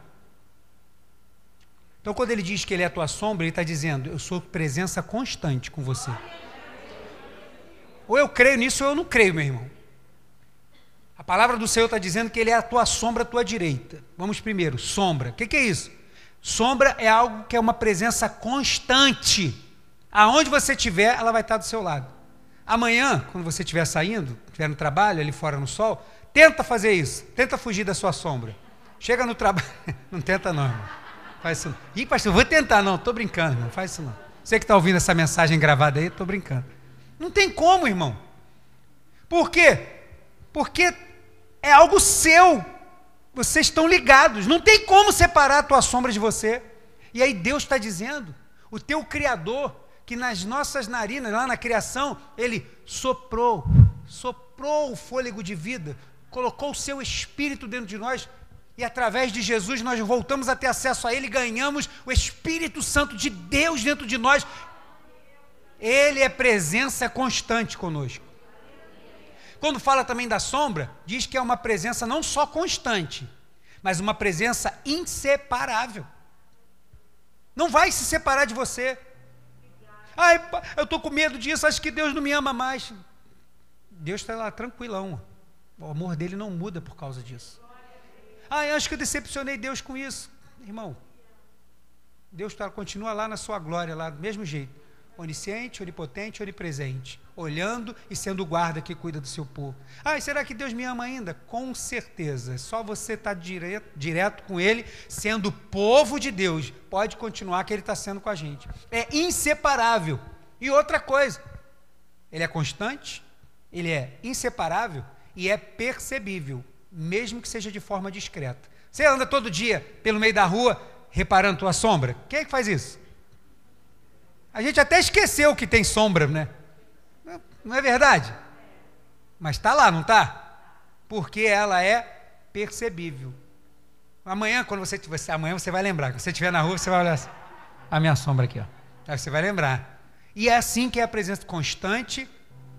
Então, quando ele diz que ele é a tua sombra, ele está dizendo: Eu sou presença constante com você. Ou eu creio nisso ou eu não creio, meu irmão. A palavra do Senhor está dizendo que Ele é a tua sombra, a tua direita. Vamos primeiro, sombra. O que, que é isso? Sombra é algo que é uma presença constante. Aonde você estiver, ela vai estar do seu lado. Amanhã, quando você estiver saindo, estiver no trabalho, ali fora no sol, tenta fazer isso. Tenta fugir da sua sombra. Chega no trabalho. não tenta, não, irmão. Faz isso não. Ih, pastor, vou tentar, não. Estou brincando, não faz isso não. Você que está ouvindo essa mensagem gravada aí, estou brincando. Não tem como, irmão. Por quê? Porque é algo seu. Vocês estão ligados. Não tem como separar a tua sombra de você. E aí Deus está dizendo, o teu Criador, que nas nossas narinas, lá na criação, Ele soprou, soprou o fôlego de vida, colocou o seu Espírito dentro de nós. E através de Jesus nós voltamos a ter acesso a Ele, ganhamos o Espírito Santo de Deus dentro de nós. Ele é presença constante conosco. Quando fala também da sombra, diz que é uma presença não só constante, mas uma presença inseparável. Não vai se separar de você. Ai, eu estou com medo disso, acho que Deus não me ama mais. Deus está lá tranquilão. O amor dele não muda por causa disso. Ai, acho que eu decepcionei Deus com isso. Irmão, Deus tá, continua lá na sua glória, lá do mesmo jeito onisciente, onipotente, onipresente, olhando e sendo o guarda que cuida do seu povo. Ah, será que Deus me ama ainda? Com certeza. Só você estar tá direto, direto com Ele, sendo povo de Deus. Pode continuar que Ele está sendo com a gente. É inseparável. E outra coisa, Ele é constante, Ele é inseparável e é percebível, mesmo que seja de forma discreta. Você anda todo dia pelo meio da rua reparando tua sombra? Quem é que faz isso? A gente até esqueceu que tem sombra, né? Não é verdade? Mas está lá, não está? Porque ela é percebível. Amanhã, quando você, amanhã você vai lembrar. Quando você estiver na rua, você vai olhar assim, a minha sombra aqui, ó. Aí você vai lembrar. E é assim que é a presença constante,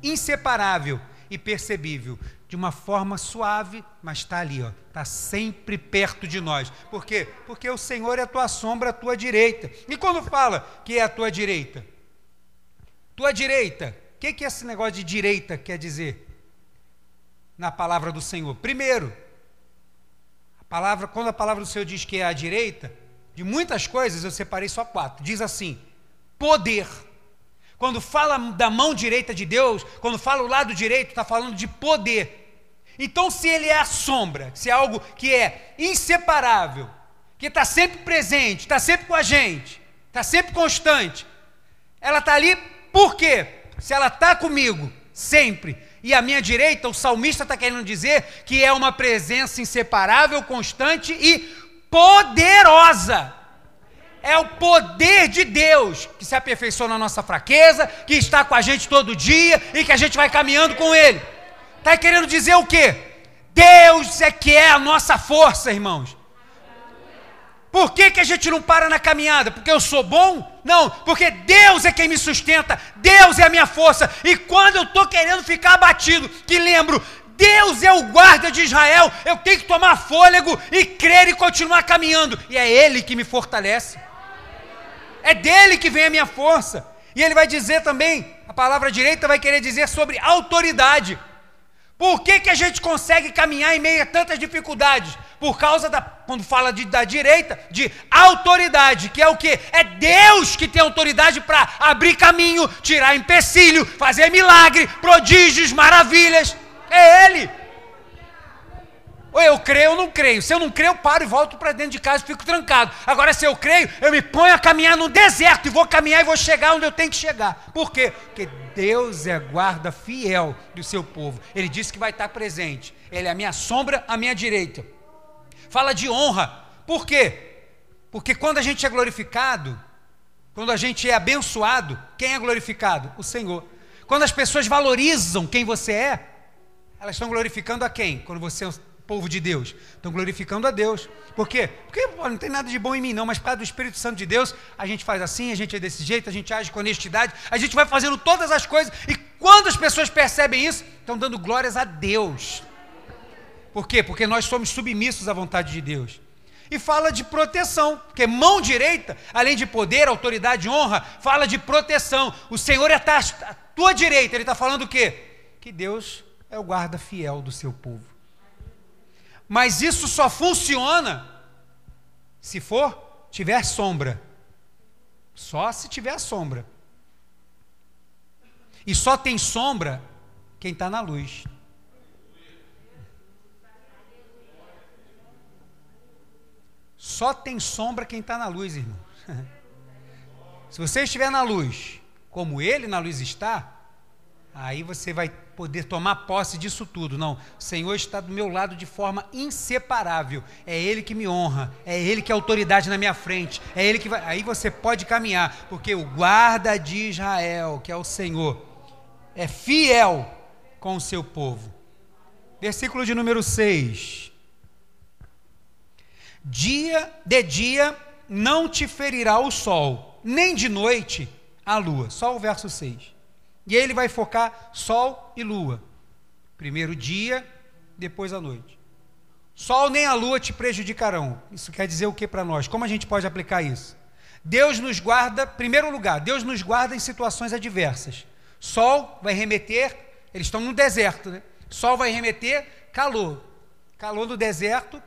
inseparável e percebível de uma forma suave, mas está ali, está sempre perto de nós. Por quê? Porque o Senhor é a tua sombra, a tua direita. E quando fala que é a tua direita? Tua direita, o que, que esse negócio de direita quer dizer? Na palavra do Senhor. Primeiro, a palavra, quando a palavra do Senhor diz que é a direita, de muitas coisas eu separei só quatro. Diz assim: poder. Quando fala da mão direita de Deus, quando fala o lado direito, está falando de poder. Então, se ele é a sombra, se é algo que é inseparável, que está sempre presente, está sempre com a gente, está sempre constante, ela está ali por quê? Se ela está comigo, sempre, e à minha direita, o salmista está querendo dizer que é uma presença inseparável, constante e poderosa é o poder de Deus que se aperfeiçoa na nossa fraqueza, que está com a gente todo dia e que a gente vai caminhando com Ele. Está querendo dizer o quê? Deus é que é a nossa força, irmãos. Por que, que a gente não para na caminhada? Porque eu sou bom? Não, porque Deus é quem me sustenta, Deus é a minha força. E quando eu estou querendo ficar abatido, que lembro, Deus é o guarda de Israel, eu tenho que tomar fôlego e crer e continuar caminhando. E é Ele que me fortalece. É dele que vem a minha força. E ele vai dizer também, a palavra direita vai querer dizer sobre autoridade. Por que, que a gente consegue caminhar em meio a tantas dificuldades? Por causa da, quando fala de, da direita, de autoridade, que é o que? É Deus que tem autoridade para abrir caminho, tirar empecilho, fazer milagre, prodígios, maravilhas. É Ele. Ou eu creio ou não creio. Se eu não creio, eu paro e volto para dentro de casa e fico trancado. Agora, se eu creio, eu me ponho a caminhar no deserto e vou caminhar e vou chegar onde eu tenho que chegar. Por quê? Porque Deus é guarda fiel do seu povo. Ele disse que vai estar presente. Ele é a minha sombra, a minha direita. Fala de honra. Por quê? Porque quando a gente é glorificado, quando a gente é abençoado, quem é glorificado? O Senhor. Quando as pessoas valorizam quem você é, elas estão glorificando a quem? Quando você povo de Deus. Estão glorificando a Deus. Por quê? Porque pô, não tem nada de bom em mim, não, mas para do Espírito Santo de Deus, a gente faz assim, a gente é desse jeito, a gente age com honestidade, a gente vai fazendo todas as coisas, e quando as pessoas percebem isso, estão dando glórias a Deus. Por quê? Porque nós somos submissos à vontade de Deus. e fala de proteção, porque mão direita, além de poder, autoridade honra, fala de proteção. O Senhor é a tua direita, ele está falando o quê? Que Deus é o guarda fiel do seu povo. Mas isso só funciona se for tiver sombra. Só se tiver sombra. E só tem sombra quem está na luz. Só tem sombra quem está na luz, irmão. Se você estiver na luz, como ele na luz está, aí você vai poder tomar posse disso tudo. Não, o Senhor está do meu lado de forma inseparável. É Ele que me honra, é Ele que é autoridade na minha frente, é Ele que vai. Aí você pode caminhar, porque o guarda de Israel, que é o Senhor, é fiel com o seu povo. Versículo de número 6. Dia de dia não te ferirá o sol, nem de noite a lua. Só o verso 6. E aí ele vai focar sol e lua. Primeiro dia, depois a noite. Sol nem a lua te prejudicarão. Isso quer dizer o que para nós? Como a gente pode aplicar isso? Deus nos guarda, primeiro lugar, Deus nos guarda em situações adversas. Sol vai remeter, eles estão no deserto, né? Sol vai remeter calor. Calor no deserto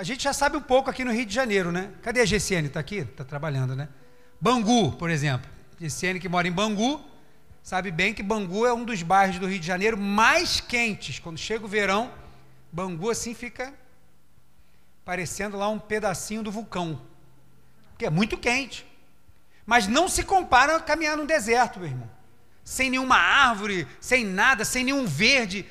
a gente já sabe um pouco aqui no Rio de Janeiro, né? Cadê a GCN? Está aqui? Está trabalhando, né? Bangu, por exemplo. GCN que mora em Bangu, sabe bem que Bangu é um dos bairros do Rio de Janeiro mais quentes. Quando chega o verão, Bangu assim fica parecendo lá um pedacinho do vulcão. Porque é muito quente. Mas não se compara a caminhar no deserto, meu irmão. Sem nenhuma árvore, sem nada, sem nenhum verde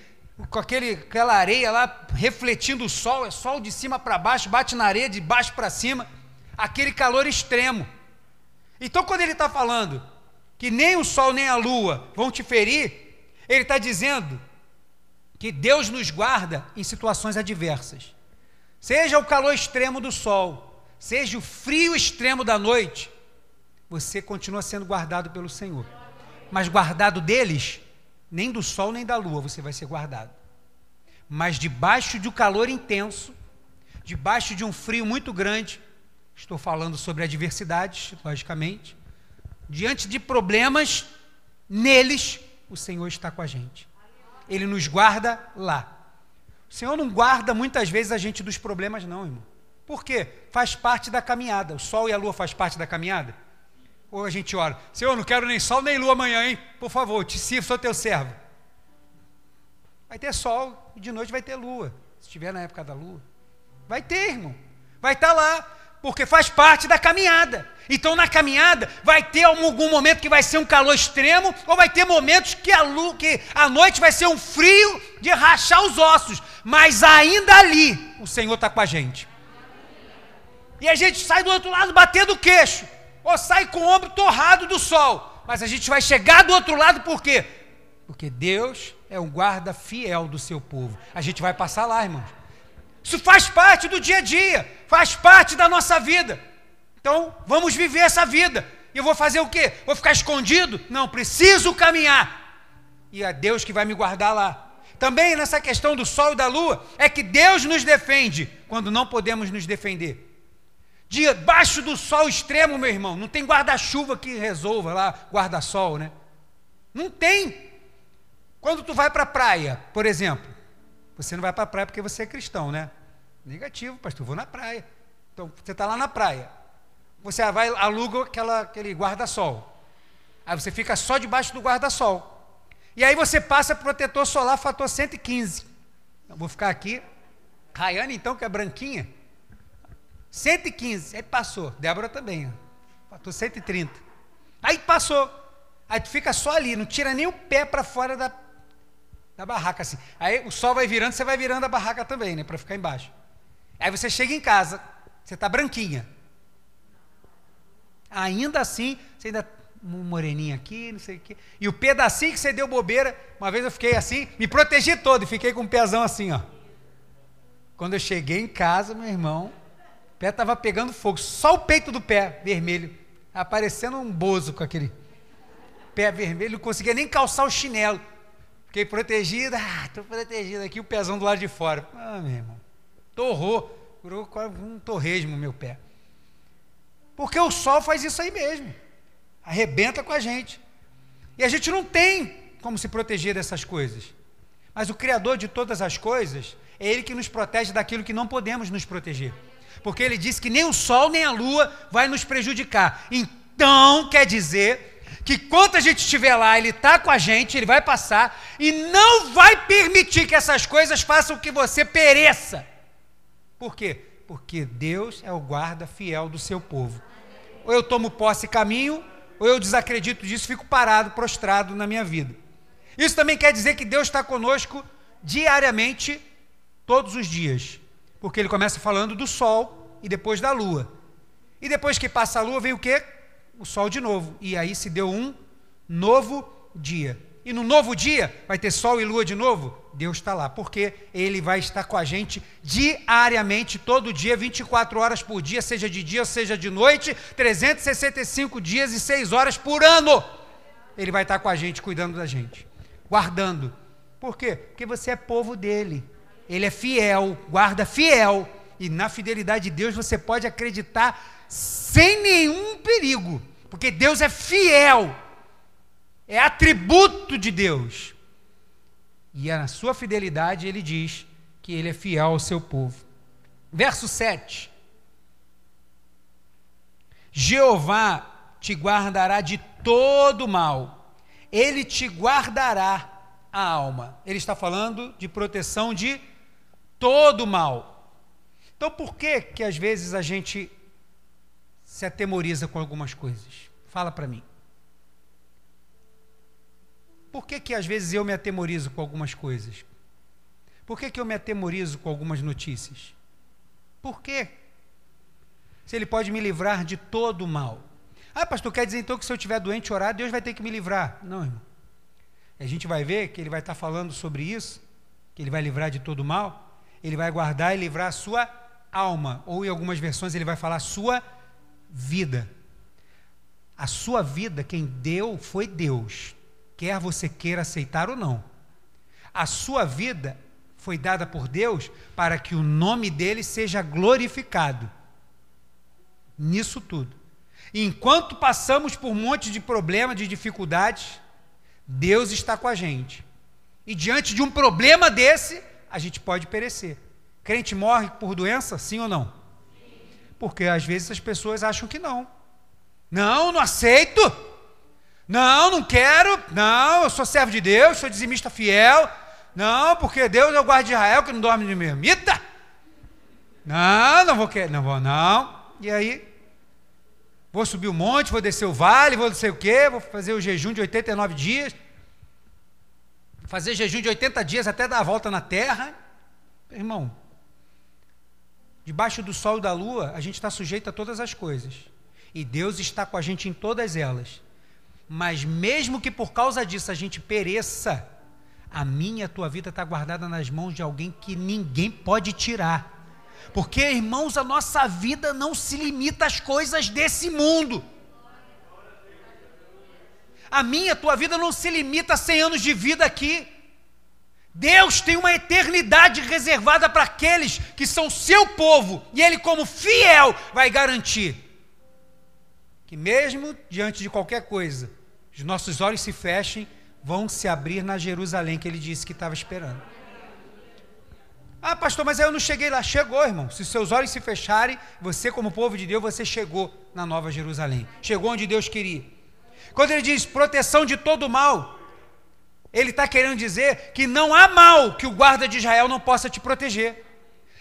com aquele, aquela areia lá refletindo o sol, é sol de cima para baixo, bate na areia de baixo para cima, aquele calor extremo. Então, quando ele está falando que nem o sol nem a lua vão te ferir, ele está dizendo que Deus nos guarda em situações adversas. Seja o calor extremo do sol, seja o frio extremo da noite, você continua sendo guardado pelo Senhor. Mas guardado deles nem do sol nem da lua você vai ser guardado. Mas debaixo de um calor intenso, debaixo de um frio muito grande, estou falando sobre adversidades, logicamente, diante de problemas, neles o Senhor está com a gente. Ele nos guarda lá. O Senhor não guarda muitas vezes a gente dos problemas, não, irmão. Por quê? Faz parte da caminhada. O sol e a lua faz parte da caminhada. Ou a gente ora, Senhor, não quero nem sol nem lua amanhã, hein? Por favor, te sirvo, sou teu servo. Vai ter sol e de noite vai ter lua. Se estiver na época da lua. Vai ter, irmão. Vai estar tá lá, porque faz parte da caminhada. Então, na caminhada, vai ter algum momento que vai ser um calor extremo, ou vai ter momentos que a, que a noite vai ser um frio de rachar os ossos. Mas ainda ali, o Senhor está com a gente. E a gente sai do outro lado batendo o queixo ou sai com o ombro torrado do sol. Mas a gente vai chegar do outro lado por quê? Porque Deus é um guarda fiel do seu povo. A gente vai passar lá, irmãos. Isso faz parte do dia a dia, faz parte da nossa vida. Então, vamos viver essa vida. E eu vou fazer o quê? Vou ficar escondido? Não, preciso caminhar. E é Deus que vai me guardar lá. Também nessa questão do sol e da lua, é que Deus nos defende quando não podemos nos defender. Debaixo do sol extremo, meu irmão, não tem guarda-chuva que resolva lá, guarda-sol, né? Não tem. Quando tu vai para a praia, por exemplo, você não vai para a praia porque você é cristão, né? Negativo, pastor, vou na praia. Então, você está lá na praia. Você vai, aluga aquela, aquele guarda-sol. Aí você fica só debaixo do guarda-sol. E aí você passa protetor solar fator 115. Eu vou ficar aqui. Rayane, então, que é branquinha, 115, aí passou. Débora também, ó. 130. Aí passou. Aí tu fica só ali, não tira nem o pé para fora da, da barraca assim. Aí o sol vai virando, você vai virando a barraca também, né, para ficar embaixo. Aí você chega em casa, você tá branquinha. Ainda assim, você ainda um moreninho aqui, não sei o quê. E o pedacinho que você deu bobeira, uma vez eu fiquei assim, me protegi todo e fiquei com um pezão assim, ó. Quando eu cheguei em casa, meu irmão, pé estava pegando fogo, só o peito do pé vermelho, aparecendo um bozo com aquele pé vermelho, não conseguia nem calçar o chinelo. Fiquei protegido, ah, estou protegido aqui, o pezão do lado de fora. Ah, meu irmão, torrou. curou um torresmo meu pé. Porque o sol faz isso aí mesmo. Arrebenta com a gente. E a gente não tem como se proteger dessas coisas. Mas o Criador de todas as coisas é Ele que nos protege daquilo que não podemos nos proteger. Porque Ele disse que nem o sol nem a lua vai nos prejudicar. Então, quer dizer que quando a gente estiver lá, Ele está com a gente, Ele vai passar e não vai permitir que essas coisas façam que você pereça. Por quê? Porque Deus é o guarda fiel do seu povo. Ou eu tomo posse e caminho, ou eu desacredito disso fico parado, prostrado na minha vida. Isso também quer dizer que Deus está conosco diariamente, todos os dias. Porque ele começa falando do sol e depois da lua. E depois que passa a lua, vem o quê? O sol de novo. E aí se deu um novo dia. E no novo dia vai ter sol e lua de novo? Deus está lá, porque Ele vai estar com a gente diariamente, todo dia, 24 horas por dia, seja de dia, seja de noite, 365 dias e 6 horas por ano. Ele vai estar com a gente, cuidando da gente, guardando. Por quê? Porque você é povo dele. Ele é fiel, guarda fiel. E na fidelidade de Deus você pode acreditar sem nenhum perigo, porque Deus é fiel é atributo de Deus. E na sua fidelidade ele diz que ele é fiel ao seu povo. Verso 7. Jeová te guardará de todo mal, ele te guardará a alma. Ele está falando de proteção de todo mal. Então, por que que às vezes a gente se atemoriza com algumas coisas? Fala para mim. Por que, que às vezes eu me atemorizo com algumas coisas? Por que, que eu me atemorizo com algumas notícias? Por quê? Se ele pode me livrar de todo o mal. Ah, pastor, quer dizer então que se eu estiver doente orar, Deus vai ter que me livrar? Não, irmão. A gente vai ver que ele vai estar falando sobre isso, que ele vai livrar de todo o mal, ele vai guardar e livrar a sua alma, ou em algumas versões ele vai falar sua vida. A sua vida, quem deu foi Deus quer você queira aceitar ou não. A sua vida foi dada por Deus para que o nome dele seja glorificado. Nisso tudo. Enquanto passamos por um monte de problemas, de dificuldades, Deus está com a gente. E diante de um problema desse, a gente pode perecer. Crente morre por doença, sim ou não? Porque às vezes as pessoas acham que não. Não, não aceito. Não, não quero. Não, eu sou servo de Deus, sou dizimista fiel. Não, porque Deus é o guarda de Israel que não dorme de mermita. Não, não vou querer, não vou não. E aí, vou subir o monte, vou descer o vale, vou não sei o quê, vou fazer o jejum de 89 dias. Fazer jejum de 80 dias até dar a volta na terra. Irmão, debaixo do sol e da lua, a gente está sujeito a todas as coisas. E Deus está com a gente em todas elas. Mas mesmo que por causa disso a gente pereça, a minha e a tua vida está guardada nas mãos de alguém que ninguém pode tirar. Porque, irmãos, a nossa vida não se limita às coisas desse mundo. A minha, a tua vida não se limita a 100 anos de vida aqui. Deus tem uma eternidade reservada para aqueles que são seu povo, e Ele, como fiel, vai garantir que, mesmo diante de qualquer coisa, os nossos olhos se fechem, vão se abrir na Jerusalém que ele disse que estava esperando. Ah, pastor, mas eu não cheguei lá. Chegou, irmão. Se seus olhos se fecharem, você, como povo de Deus, você chegou na Nova Jerusalém. Chegou onde Deus queria. Quando ele diz proteção de todo mal, ele está querendo dizer que não há mal que o guarda de Israel não possa te proteger.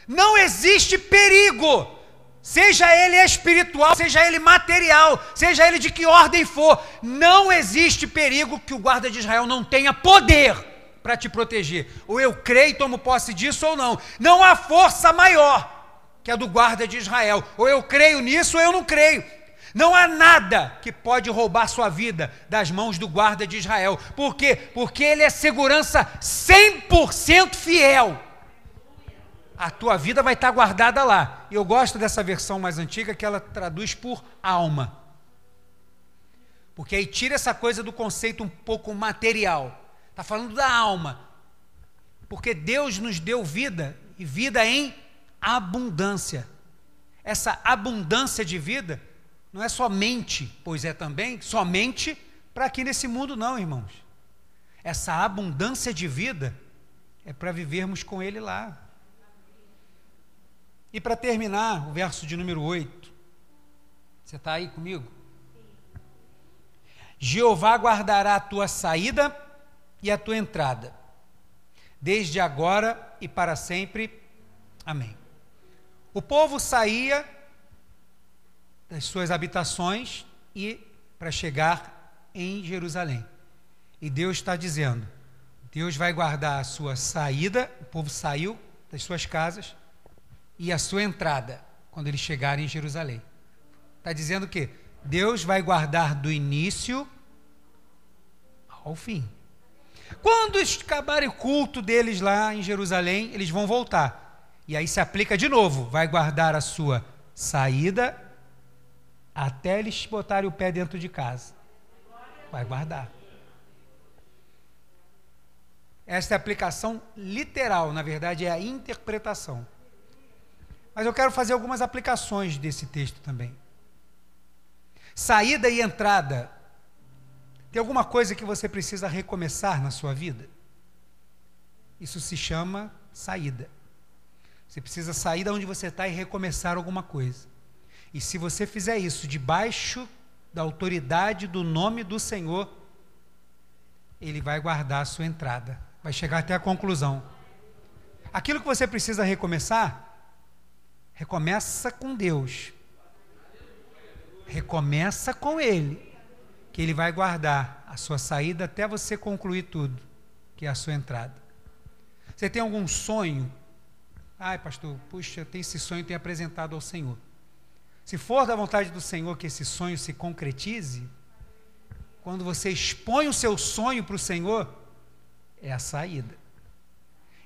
Não existe perigo seja ele espiritual, seja ele material, seja ele de que ordem for, não existe perigo que o guarda de Israel não tenha poder para te proteger. Ou eu creio e tomo posse disso ou não. Não há força maior que a do guarda de Israel. Ou eu creio nisso ou eu não creio. Não há nada que pode roubar sua vida das mãos do guarda de Israel. Por quê? Porque ele é segurança 100% fiel a tua vida vai estar guardada lá. E eu gosto dessa versão mais antiga que ela traduz por alma. Porque aí tira essa coisa do conceito um pouco material. Está falando da alma. Porque Deus nos deu vida, e vida em abundância. Essa abundância de vida não é somente, pois é também, somente para aqui nesse mundo, não, irmãos. Essa abundância de vida é para vivermos com Ele lá. E para terminar, o verso de número 8. Você está aí comigo? Jeová guardará a tua saída e a tua entrada, desde agora e para sempre. Amém. O povo saía das suas habitações e para chegar em Jerusalém. E Deus está dizendo: Deus vai guardar a sua saída, o povo saiu das suas casas, e a sua entrada, quando eles chegarem em Jerusalém. Está dizendo que Deus vai guardar do início ao fim. Quando acabarem o culto deles lá em Jerusalém, eles vão voltar. E aí se aplica de novo: vai guardar a sua saída até eles botarem o pé dentro de casa. Vai guardar. Esta é a aplicação literal, na verdade é a interpretação. Mas eu quero fazer algumas aplicações desse texto também. Saída e entrada. Tem alguma coisa que você precisa recomeçar na sua vida? Isso se chama saída. Você precisa sair de onde você está e recomeçar alguma coisa. E se você fizer isso debaixo da autoridade do nome do Senhor, Ele vai guardar a sua entrada vai chegar até a conclusão. Aquilo que você precisa recomeçar, recomeça com Deus. Recomeça com Ele, que Ele vai guardar a sua saída até você concluir tudo, que é a sua entrada. Você tem algum sonho? Ai, pastor, puxa, tenho esse sonho, tenho apresentado ao Senhor. Se for da vontade do Senhor que esse sonho se concretize, quando você expõe o seu sonho para o Senhor, é a saída.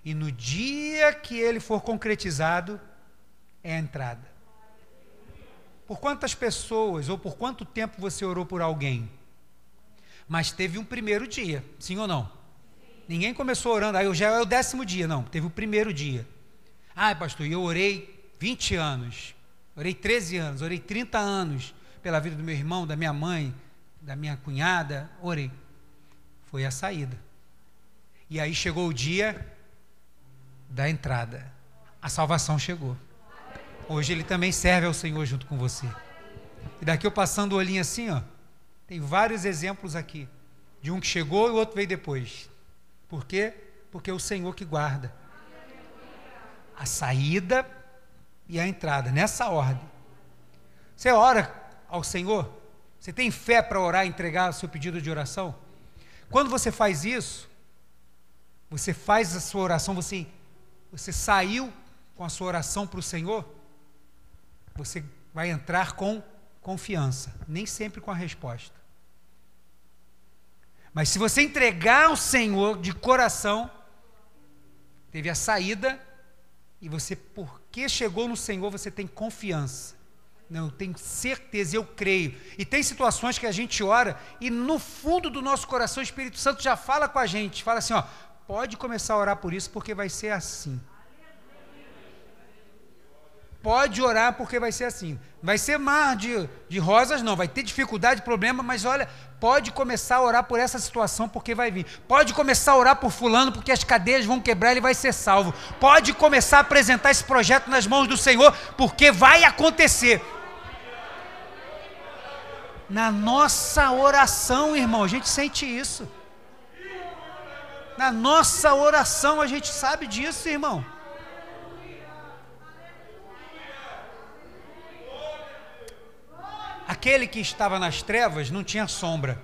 E no dia que ele for concretizado, é a entrada. Por quantas pessoas ou por quanto tempo você orou por alguém? Mas teve um primeiro dia, sim ou não? Ninguém começou orando, aí ah, já é o décimo dia, não, teve o primeiro dia. Ah, pastor, eu orei 20 anos, orei 13 anos, orei 30 anos pela vida do meu irmão, da minha mãe, da minha cunhada, orei. Foi a saída. E aí chegou o dia da entrada. A salvação chegou. Hoje ele também serve ao Senhor junto com você. E daqui eu passando o olhinho assim, ó, tem vários exemplos aqui. De um que chegou e o outro veio depois. Por quê? Porque é o Senhor que guarda. A saída e a entrada, nessa ordem. Você ora ao Senhor? Você tem fé para orar e entregar o seu pedido de oração? Quando você faz isso, você faz a sua oração, você, você saiu com a sua oração para o Senhor, você vai entrar com confiança, nem sempre com a resposta. Mas se você entregar ao Senhor de coração, teve a saída, e você, porque chegou no Senhor, você tem confiança. Não, eu tenho certeza, eu creio. E tem situações que a gente ora e no fundo do nosso coração o Espírito Santo já fala com a gente, fala assim, ó, pode começar a orar por isso, porque vai ser assim. Pode orar porque vai ser assim. Vai ser mar de, de rosas, não. Vai ter dificuldade, problema, mas olha, pode começar a orar por essa situação porque vai vir. Pode começar a orar por fulano porque as cadeias vão quebrar e ele vai ser salvo. Pode começar a apresentar esse projeto nas mãos do Senhor porque vai acontecer. Na nossa oração, irmão, a gente sente isso. Na nossa oração a gente sabe disso, irmão. Aquele que estava nas trevas não tinha sombra.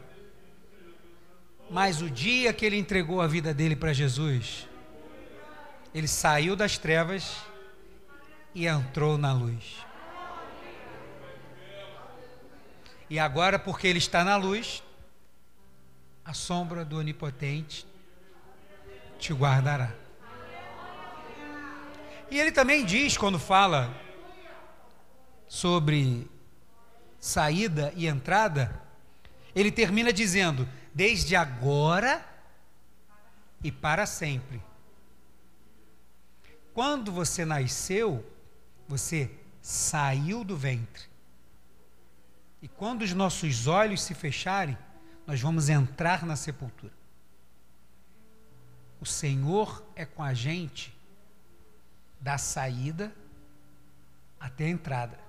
Mas o dia que ele entregou a vida dele para Jesus, ele saiu das trevas e entrou na luz. E agora, porque ele está na luz, a sombra do Onipotente te guardará. E ele também diz, quando fala sobre saída e entrada, ele termina dizendo: desde agora e para sempre. Quando você nasceu, Você saiu do ventre. E quando os nossos olhos se fecharem, nós vamos entrar na sepultura. O Senhor é com a gente da saída até a entrada.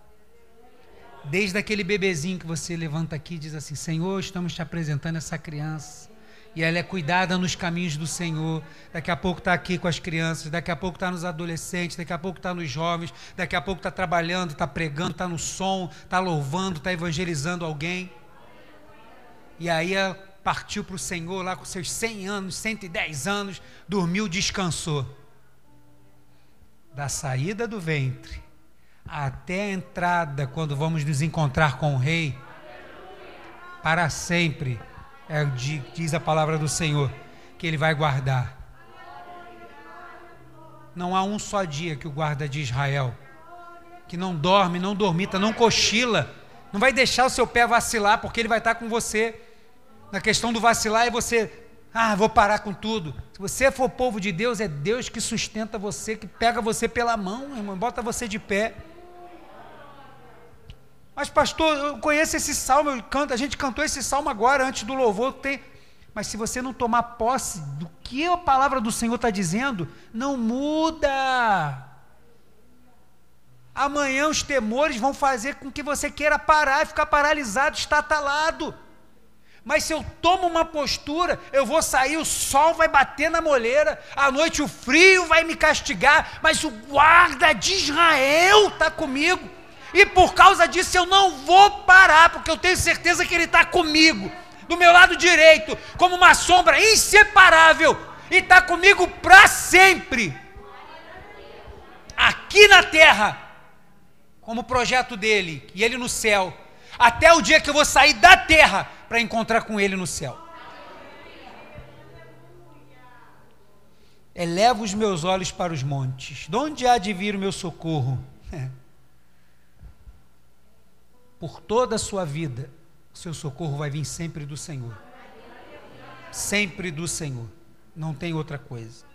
Desde aquele bebezinho que você levanta aqui e diz assim: Senhor, estamos te apresentando essa criança. E ela é cuidada nos caminhos do Senhor. Daqui a pouco está aqui com as crianças, daqui a pouco está nos adolescentes, daqui a pouco está nos jovens, daqui a pouco está trabalhando, está pregando, está no som, está louvando, está evangelizando alguém. E aí ela partiu para o Senhor lá com seus 100 anos, 110 anos, dormiu, descansou. Da saída do ventre até a entrada, quando vamos nos encontrar com o Rei, para sempre, é, diz a palavra do Senhor, que Ele vai guardar. Não há um só dia que o guarda de Israel, que não dorme, não dormita, não cochila, não vai deixar o seu pé vacilar, porque Ele vai estar com você. Na questão do vacilar é você, ah, vou parar com tudo. Se você for povo de Deus, é Deus que sustenta você, que pega você pela mão, irmão, bota você de pé. Mas, pastor, eu conheço esse salmo, eu canto, a gente cantou esse salmo agora, antes do louvor. Tem... Mas se você não tomar posse do que a palavra do Senhor está dizendo, não muda. Amanhã os temores vão fazer com que você queira parar, ficar paralisado, estatalado. Mas se eu tomo uma postura, eu vou sair, o sol vai bater na moleira, à noite o frio vai me castigar, mas o guarda de Israel está comigo. E por causa disso eu não vou parar, porque eu tenho certeza que Ele está comigo, do meu lado direito, como uma sombra inseparável, e está comigo para sempre. Aqui na terra, como projeto dele, e Ele no céu, até o dia que eu vou sair da terra para encontrar com Ele no céu. Elevo os meus olhos para os montes, de onde há de vir o meu socorro? Por toda a sua vida, seu socorro vai vir sempre do Senhor. Sempre do Senhor. Não tem outra coisa.